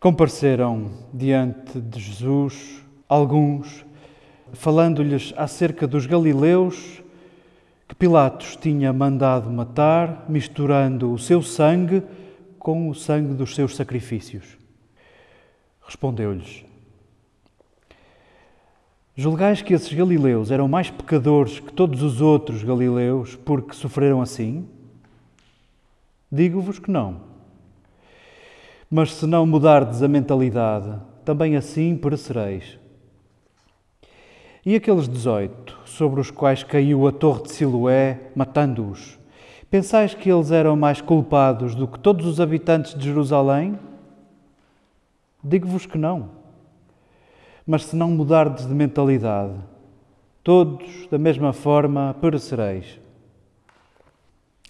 Compareceram diante de Jesus alguns, falando-lhes acerca dos galileus que Pilatos tinha mandado matar, misturando o seu sangue com o sangue dos seus sacrifícios. Respondeu-lhes: Julgais que esses galileus eram mais pecadores que todos os outros galileus porque sofreram assim? Digo-vos que não. Mas se não mudardes a mentalidade, também assim perecereis. E aqueles dezoito, sobre os quais caiu a torre de Siloé, matando-os, pensais que eles eram mais culpados do que todos os habitantes de Jerusalém? Digo-vos que não. Mas se não mudardes de mentalidade, todos da mesma forma perecereis.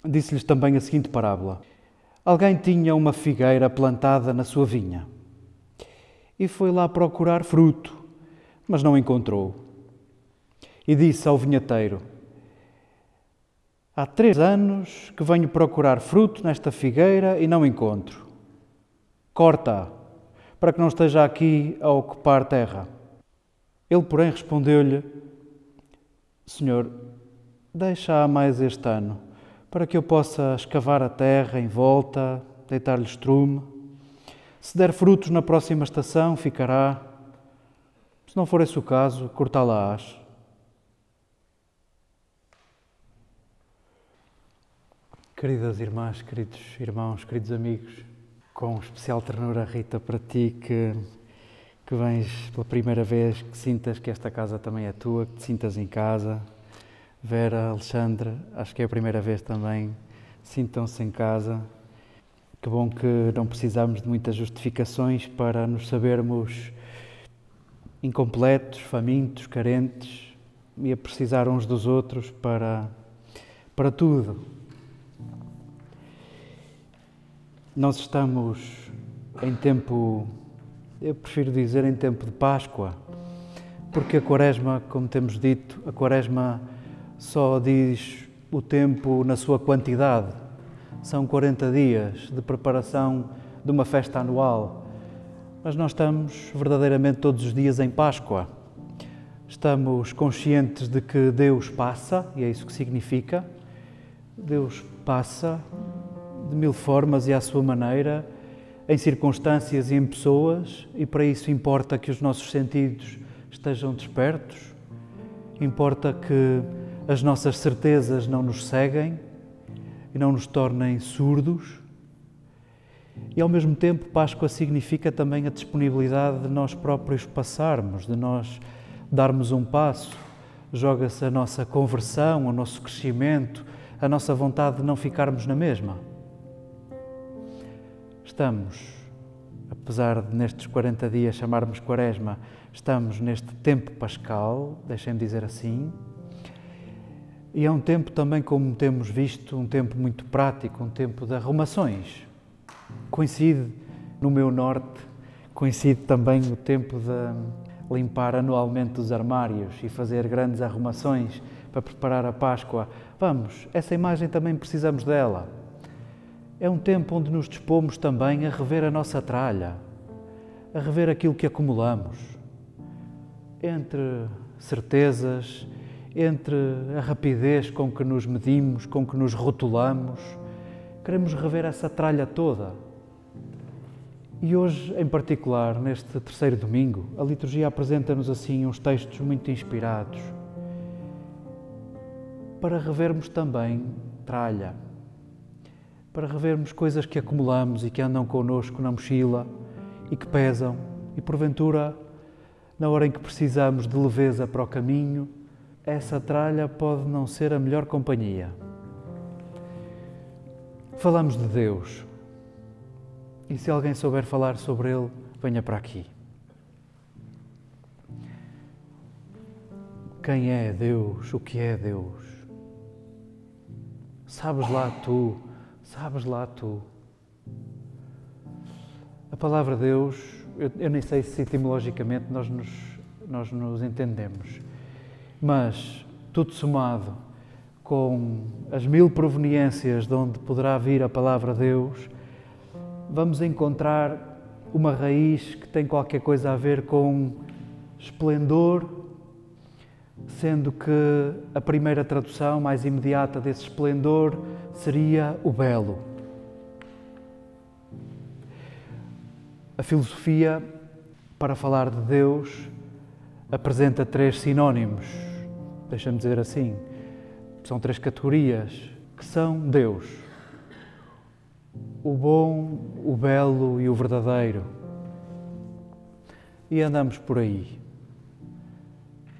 Disse-lhes também a seguinte parábola: Alguém tinha uma figueira plantada na sua vinha e foi lá procurar fruto, mas não encontrou. E disse ao vinhateiro: Há três anos que venho procurar fruto nesta figueira e não encontro. Corta, para que não esteja aqui a ocupar terra. Ele, porém, respondeu-lhe: Senhor, deixa mais este ano para que eu possa escavar a terra em volta, deitar-lhe estrume. Se der frutos na próxima estação, ficará. Se não for esse o caso, cortá-la-ás. Queridas irmãs, queridos irmãos, queridos amigos, com especial ternura, Rita, para ti que, que vens pela primeira vez, que sintas que esta casa também é tua, que te sintas em casa, Vera, Alexandre, acho que é a primeira vez também. Sintam-se em casa. Que bom que não precisamos de muitas justificações para nos sabermos incompletos, famintos, carentes e a precisar uns dos outros para, para tudo. Nós estamos em tempo, eu prefiro dizer em tempo de Páscoa, porque a Quaresma, como temos dito, a Quaresma só diz o tempo na sua quantidade. São 40 dias de preparação de uma festa anual. Mas nós estamos verdadeiramente todos os dias em Páscoa. Estamos conscientes de que Deus passa, e é isso que significa. Deus passa de mil formas e à sua maneira, em circunstâncias e em pessoas, e para isso importa que os nossos sentidos estejam despertos, importa que as nossas certezas não nos seguem e não nos tornem surdos. E ao mesmo tempo, Páscoa significa também a disponibilidade de nós próprios passarmos, de nós darmos um passo. Joga-se a nossa conversão, o nosso crescimento, a nossa vontade de não ficarmos na mesma. Estamos, apesar de nestes 40 dias chamarmos Quaresma, estamos neste tempo pascal, deixem-me dizer assim, e é um tempo também, como temos visto, um tempo muito prático, um tempo de arrumações. Coincide no meu norte, coincide também o tempo de limpar anualmente os armários e fazer grandes arrumações para preparar a Páscoa. Vamos, essa imagem também precisamos dela. É um tempo onde nos dispomos também a rever a nossa tralha, a rever aquilo que acumulamos, entre certezas, entre a rapidez com que nos medimos, com que nos rotulamos. Queremos rever essa tralha toda. E hoje, em particular, neste terceiro domingo, a liturgia apresenta-nos assim uns textos muito inspirados para revermos também tralha, para revermos coisas que acumulamos e que andam connosco na mochila e que pesam, e porventura, na hora em que precisamos de leveza para o caminho, essa tralha pode não ser a melhor companhia. Falamos de Deus. E se alguém souber falar sobre Ele, venha para aqui. Quem é Deus? O que é Deus? Sabes lá tu, sabes lá tu. A palavra Deus, eu, eu nem sei se etimologicamente nós nos, nós nos entendemos mas tudo somado com as mil proveniências de onde poderá vir a palavra Deus, vamos encontrar uma raiz que tem qualquer coisa a ver com esplendor, sendo que a primeira tradução mais imediata desse esplendor seria o belo. A filosofia, para falar de Deus, apresenta três sinónimos, deixa-me dizer assim. São três categorias que são Deus: o bom, o belo e o verdadeiro. E andamos por aí.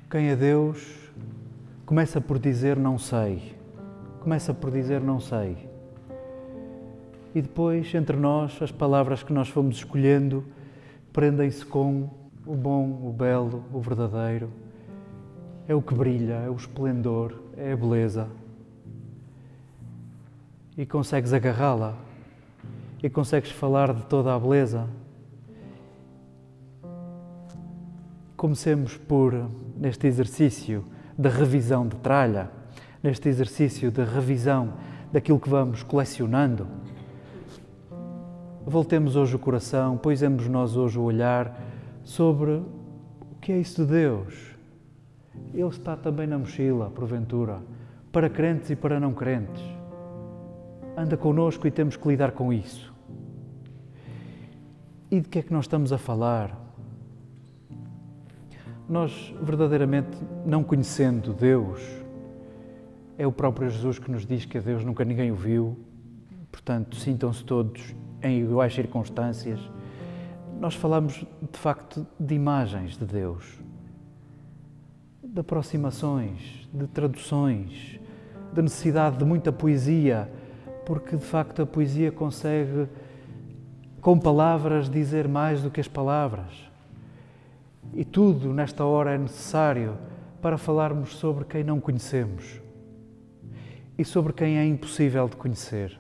Quem é Deus começa por dizer não sei. Começa por dizer não sei. E depois, entre nós, as palavras que nós fomos escolhendo prendem-se com o bom, o belo, o verdadeiro. É o que brilha, é o esplendor, é a beleza. E consegues agarrá-la e consegues falar de toda a beleza. Comecemos por, neste exercício de revisão de tralha, neste exercício de revisão daquilo que vamos colecionando. Voltemos hoje o coração, poisemos nós hoje o olhar sobre o que é isso de Deus. Ele está também na mochila, porventura, para crentes e para não crentes. Anda connosco e temos que lidar com isso. E de que é que nós estamos a falar? Nós, verdadeiramente, não conhecendo Deus, é o próprio Jesus que nos diz que a Deus nunca ninguém o viu, portanto, sintam-se todos em iguais circunstâncias nós falamos de facto de imagens de Deus, de aproximações, de traduções, de necessidade de muita poesia, porque de facto a poesia consegue, com palavras, dizer mais do que as palavras. E tudo nesta hora é necessário para falarmos sobre quem não conhecemos e sobre quem é impossível de conhecer.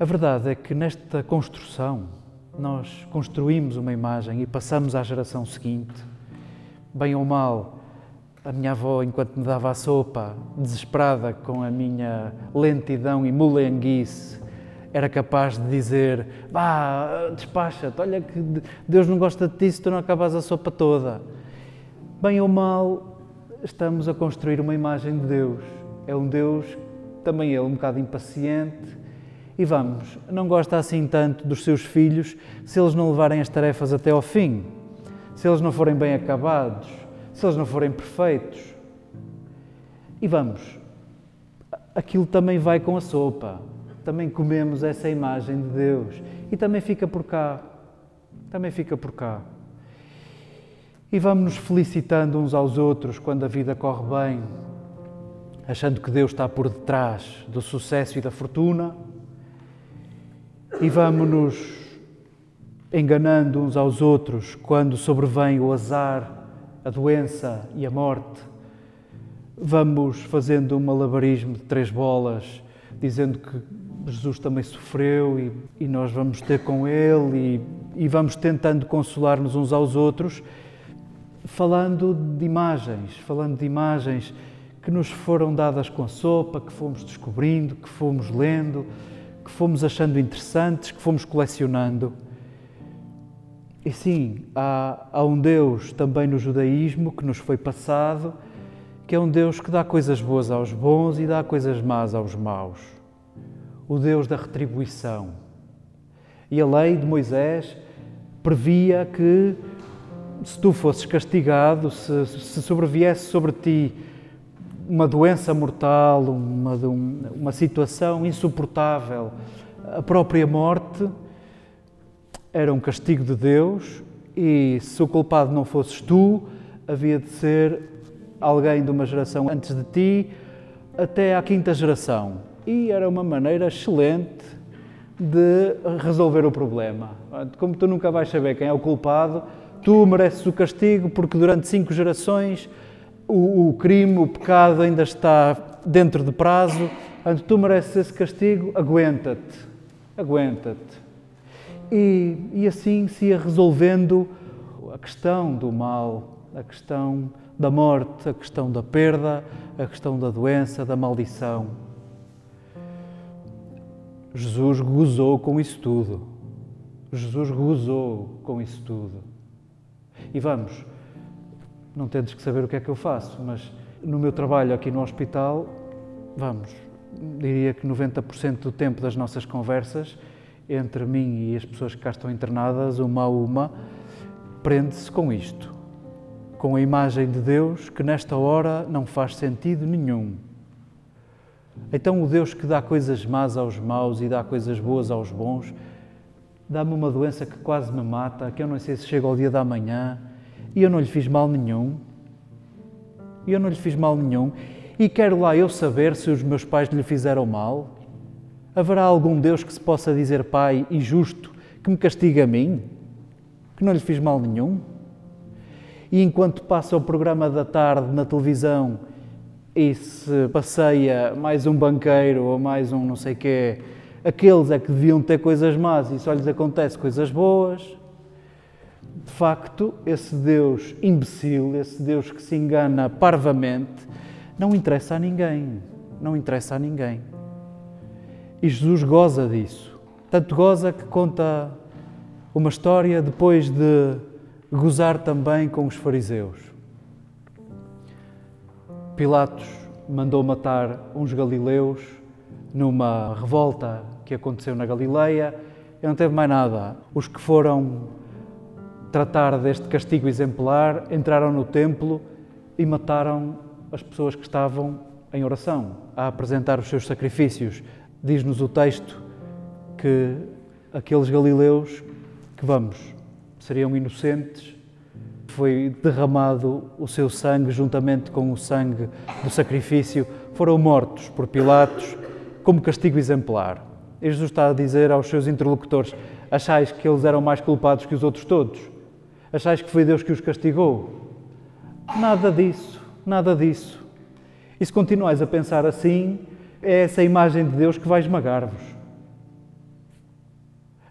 A verdade é que nesta construção nós construímos uma imagem e passamos à geração seguinte. Bem ou mal, a minha avó, enquanto me dava a sopa, desesperada com a minha lentidão e mulenguice, era capaz de dizer: Vá, despacha-te, olha que Deus não gosta de ti se tu não acabas a sopa toda. Bem ou mal, estamos a construir uma imagem de Deus. É um Deus, também ele, um bocado impaciente, e vamos, não gosta assim tanto dos seus filhos se eles não levarem as tarefas até ao fim, se eles não forem bem acabados, se eles não forem perfeitos. E vamos, aquilo também vai com a sopa, também comemos essa imagem de Deus. E também fica por cá, também fica por cá. E vamos nos felicitando uns aos outros quando a vida corre bem, achando que Deus está por detrás do sucesso e da fortuna. E vamos-nos enganando uns aos outros quando sobrevém o azar, a doença e a morte. Vamos fazendo um malabarismo de três bolas, dizendo que Jesus também sofreu e, e nós vamos ter com Ele e, e vamos tentando consolar-nos uns aos outros, falando de imagens, falando de imagens que nos foram dadas com sopa, que fomos descobrindo, que fomos lendo que fomos achando interessantes, que fomos colecionando. E sim, há, há, um Deus também no judaísmo que nos foi passado, que é um Deus que dá coisas boas aos bons e dá coisas más aos maus. O Deus da retribuição. E a lei de Moisés previa que se tu fosses castigado, se, se sobreviesse sobre ti uma doença mortal, uma, uma situação insuportável, a própria morte, era um castigo de Deus e se o culpado não fosses tu, havia de ser alguém de uma geração antes de ti até à quinta geração. E era uma maneira excelente de resolver o problema. Como tu nunca vais saber quem é o culpado, tu mereces o castigo porque durante cinco gerações o, o crime, o pecado ainda está dentro de prazo, antes tu mereces esse castigo, aguenta-te, aguenta-te. E, e assim se ia resolvendo a questão do mal, a questão da morte, a questão da perda, a questão da doença, da maldição. Jesus gozou com isso tudo. Jesus gozou com isso tudo. E vamos, não tentes que saber o que é que eu faço, mas no meu trabalho aqui no hospital, vamos, diria que 90% do tempo das nossas conversas entre mim e as pessoas que cá estão internadas, uma a uma, prende-se com isto, com a imagem de Deus que nesta hora não faz sentido nenhum. Então, o Deus que dá coisas más aos maus e dá coisas boas aos bons, dá-me uma doença que quase me mata, que eu não sei se chega ao dia da manhã, e eu não lhe fiz mal nenhum. E eu não lhe fiz mal nenhum. E quero lá eu saber se os meus pais lhe fizeram mal. Haverá algum Deus que se possa dizer Pai e justo que me castiga a mim? Que não lhe fiz mal nenhum? E enquanto passa o programa da tarde na televisão e se passeia mais um banqueiro ou mais um não sei quê, aqueles é que deviam ter coisas más e só lhes acontece coisas boas. De facto, esse Deus imbecil, esse Deus que se engana parvamente, não interessa a ninguém. Não interessa a ninguém. E Jesus goza disso. Tanto goza que conta uma história depois de gozar também com os fariseus. Pilatos mandou matar uns galileus numa revolta que aconteceu na Galileia e não teve mais nada. Os que foram tratar deste castigo exemplar entraram no templo e mataram as pessoas que estavam em oração, a apresentar os seus sacrifícios. Diz-nos o texto que aqueles galileus que vamos, seriam inocentes, foi derramado o seu sangue juntamente com o sangue do sacrifício, foram mortos por Pilatos como castigo exemplar. E Jesus está a dizer aos seus interlocutores: achais que eles eram mais culpados que os outros todos? Achais que foi Deus que os castigou? Nada disso, nada disso. E se continuais a pensar assim, é essa imagem de Deus que vai esmagar-vos.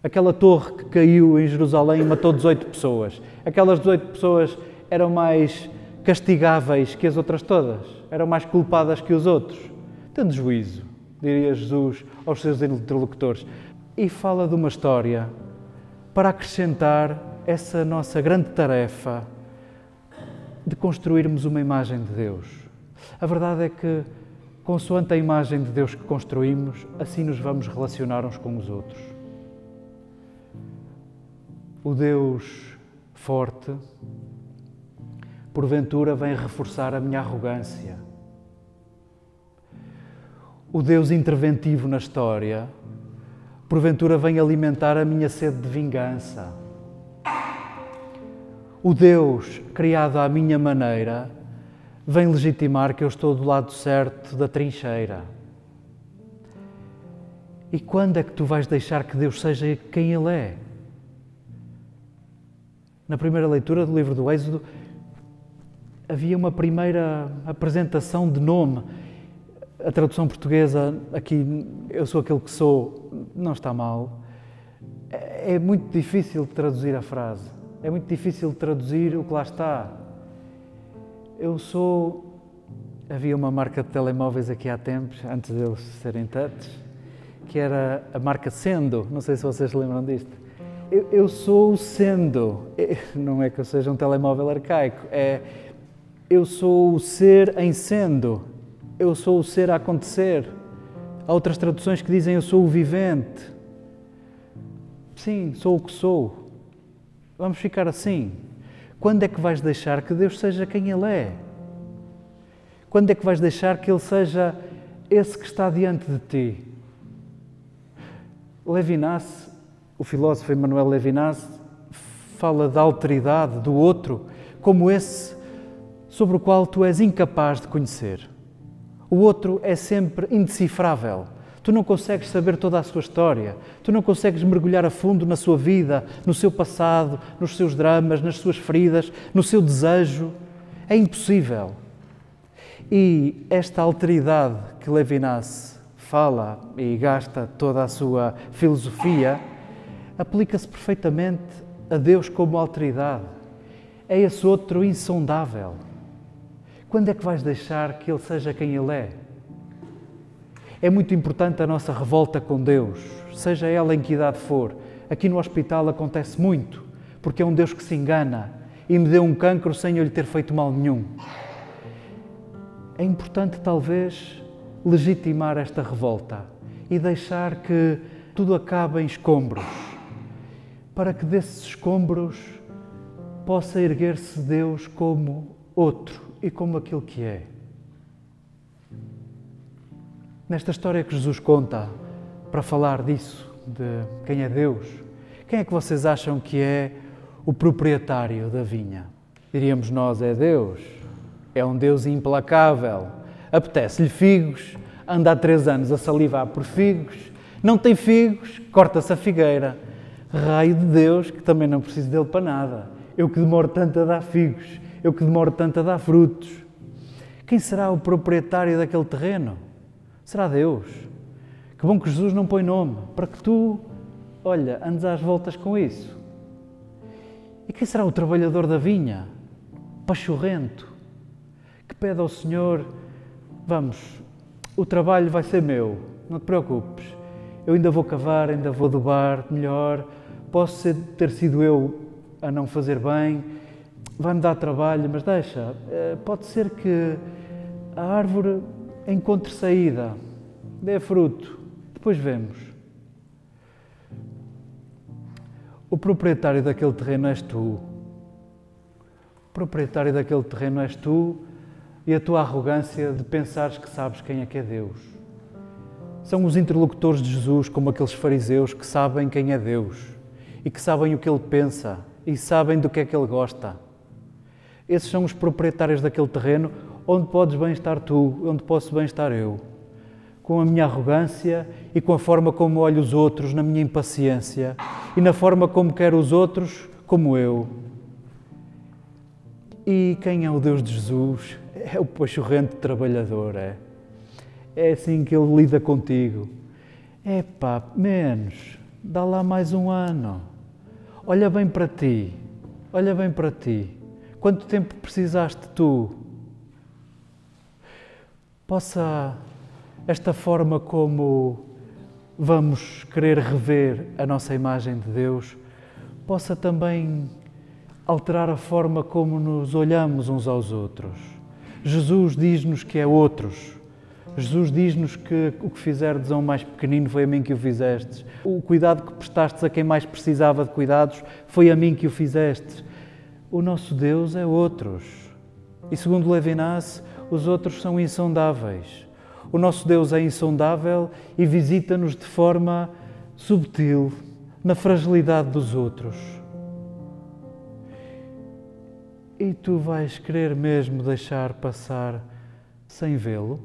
Aquela torre que caiu em Jerusalém e matou 18 pessoas. Aquelas 18 pessoas eram mais castigáveis que as outras todas, eram mais culpadas que os outros. Tendo juízo diria Jesus aos seus interlocutores. E fala de uma história para acrescentar essa nossa grande tarefa de construirmos uma imagem de Deus. A verdade é que, consoante a imagem de Deus que construímos, assim nos vamos relacionar uns com os outros. O Deus forte, porventura, vem reforçar a minha arrogância o Deus interventivo na história, porventura vem alimentar a minha sede de vingança. O Deus criado à minha maneira vem legitimar que eu estou do lado certo da trincheira. E quando é que tu vais deixar que Deus seja quem Ele é? Na primeira leitura do livro do Êxodo, havia uma primeira apresentação de nome a tradução portuguesa, aqui eu sou aquele que sou, não está mal. É, é muito difícil traduzir a frase. É muito difícil traduzir o que lá está. Eu sou. Havia uma marca de telemóveis aqui há tempos, antes deles serem touch, que era a marca Sendo. Não sei se vocês lembram disto. Eu, eu sou o Sendo. Não é que eu seja um telemóvel arcaico, é. Eu sou o ser em sendo eu sou o ser a acontecer. Há outras traduções que dizem eu sou o vivente. Sim, sou o que sou. Vamos ficar assim. Quando é que vais deixar que Deus seja quem Ele é? Quando é que vais deixar que Ele seja esse que está diante de ti? Levinas, o filósofo Emmanuel Levinas, fala da alteridade do outro como esse sobre o qual tu és incapaz de conhecer. O outro é sempre indecifrável. Tu não consegues saber toda a sua história, tu não consegues mergulhar a fundo na sua vida, no seu passado, nos seus dramas, nas suas feridas, no seu desejo. É impossível. E esta alteridade que Levinas fala e gasta toda a sua filosofia aplica-se perfeitamente a Deus como alteridade. É esse outro insondável quando é que vais deixar que Ele seja quem Ele é? É muito importante a nossa revolta com Deus, seja ela em que idade for. Aqui no hospital acontece muito, porque é um Deus que se engana e me deu um cancro sem eu lhe ter feito mal nenhum. É importante, talvez, legitimar esta revolta e deixar que tudo acabe em escombros, para que desses escombros possa erguer-se Deus como outro e como aquilo que é. Nesta história que Jesus conta para falar disso, de quem é Deus, quem é que vocês acham que é o proprietário da vinha? Diríamos nós, é Deus. É um Deus implacável. Apetece-lhe figos, anda há três anos a salivar por figos, não tem figos, corta-se a figueira. Raio de Deus, que também não preciso dele para nada. Eu que demoro tanto a dar figos, eu que demoro tanto a dar frutos. Quem será o proprietário daquele terreno? Será Deus. Que bom que Jesus não põe nome, para que tu, olha, andes às voltas com isso. E quem será o trabalhador da vinha? Pachorrento, que pede ao Senhor: Vamos, o trabalho vai ser meu, não te preocupes. Eu ainda vou cavar, ainda vou adubar melhor. Posso ser, ter sido eu a não fazer bem, vai-me dar trabalho, mas deixa, eh, pode ser que a árvore encontre saída, dê fruto, depois vemos. O proprietário daquele terreno és tu. O proprietário daquele terreno és tu e a tua arrogância de pensares que sabes quem é que é Deus. São os interlocutores de Jesus, como aqueles fariseus que sabem quem é Deus e que sabem o que ele pensa e sabem do que é que ele gosta. Esses são os proprietários daquele terreno onde podes bem estar tu, onde posso bem estar eu. Com a minha arrogância e com a forma como olho os outros, na minha impaciência e na forma como quero os outros como eu. E quem é o Deus de Jesus? É o pachorrente trabalhador, é. É assim que ele lida contigo. É pá, menos, dá lá mais um ano. Olha bem para ti, olha bem para ti. Quanto tempo precisaste tu possa esta forma como vamos querer rever a nossa imagem de Deus, possa também alterar a forma como nos olhamos uns aos outros. Jesus diz-nos que é outros. Jesus diz-nos que o que fizerdes a um mais pequenino foi a mim que o fizestes. O cuidado que prestastes a quem mais precisava de cuidados foi a mim que o fizestes. O nosso Deus é outros. E segundo Levinas, os outros são insondáveis. O nosso Deus é insondável e visita-nos de forma subtil, na fragilidade dos outros. E tu vais querer mesmo deixar passar sem vê-lo?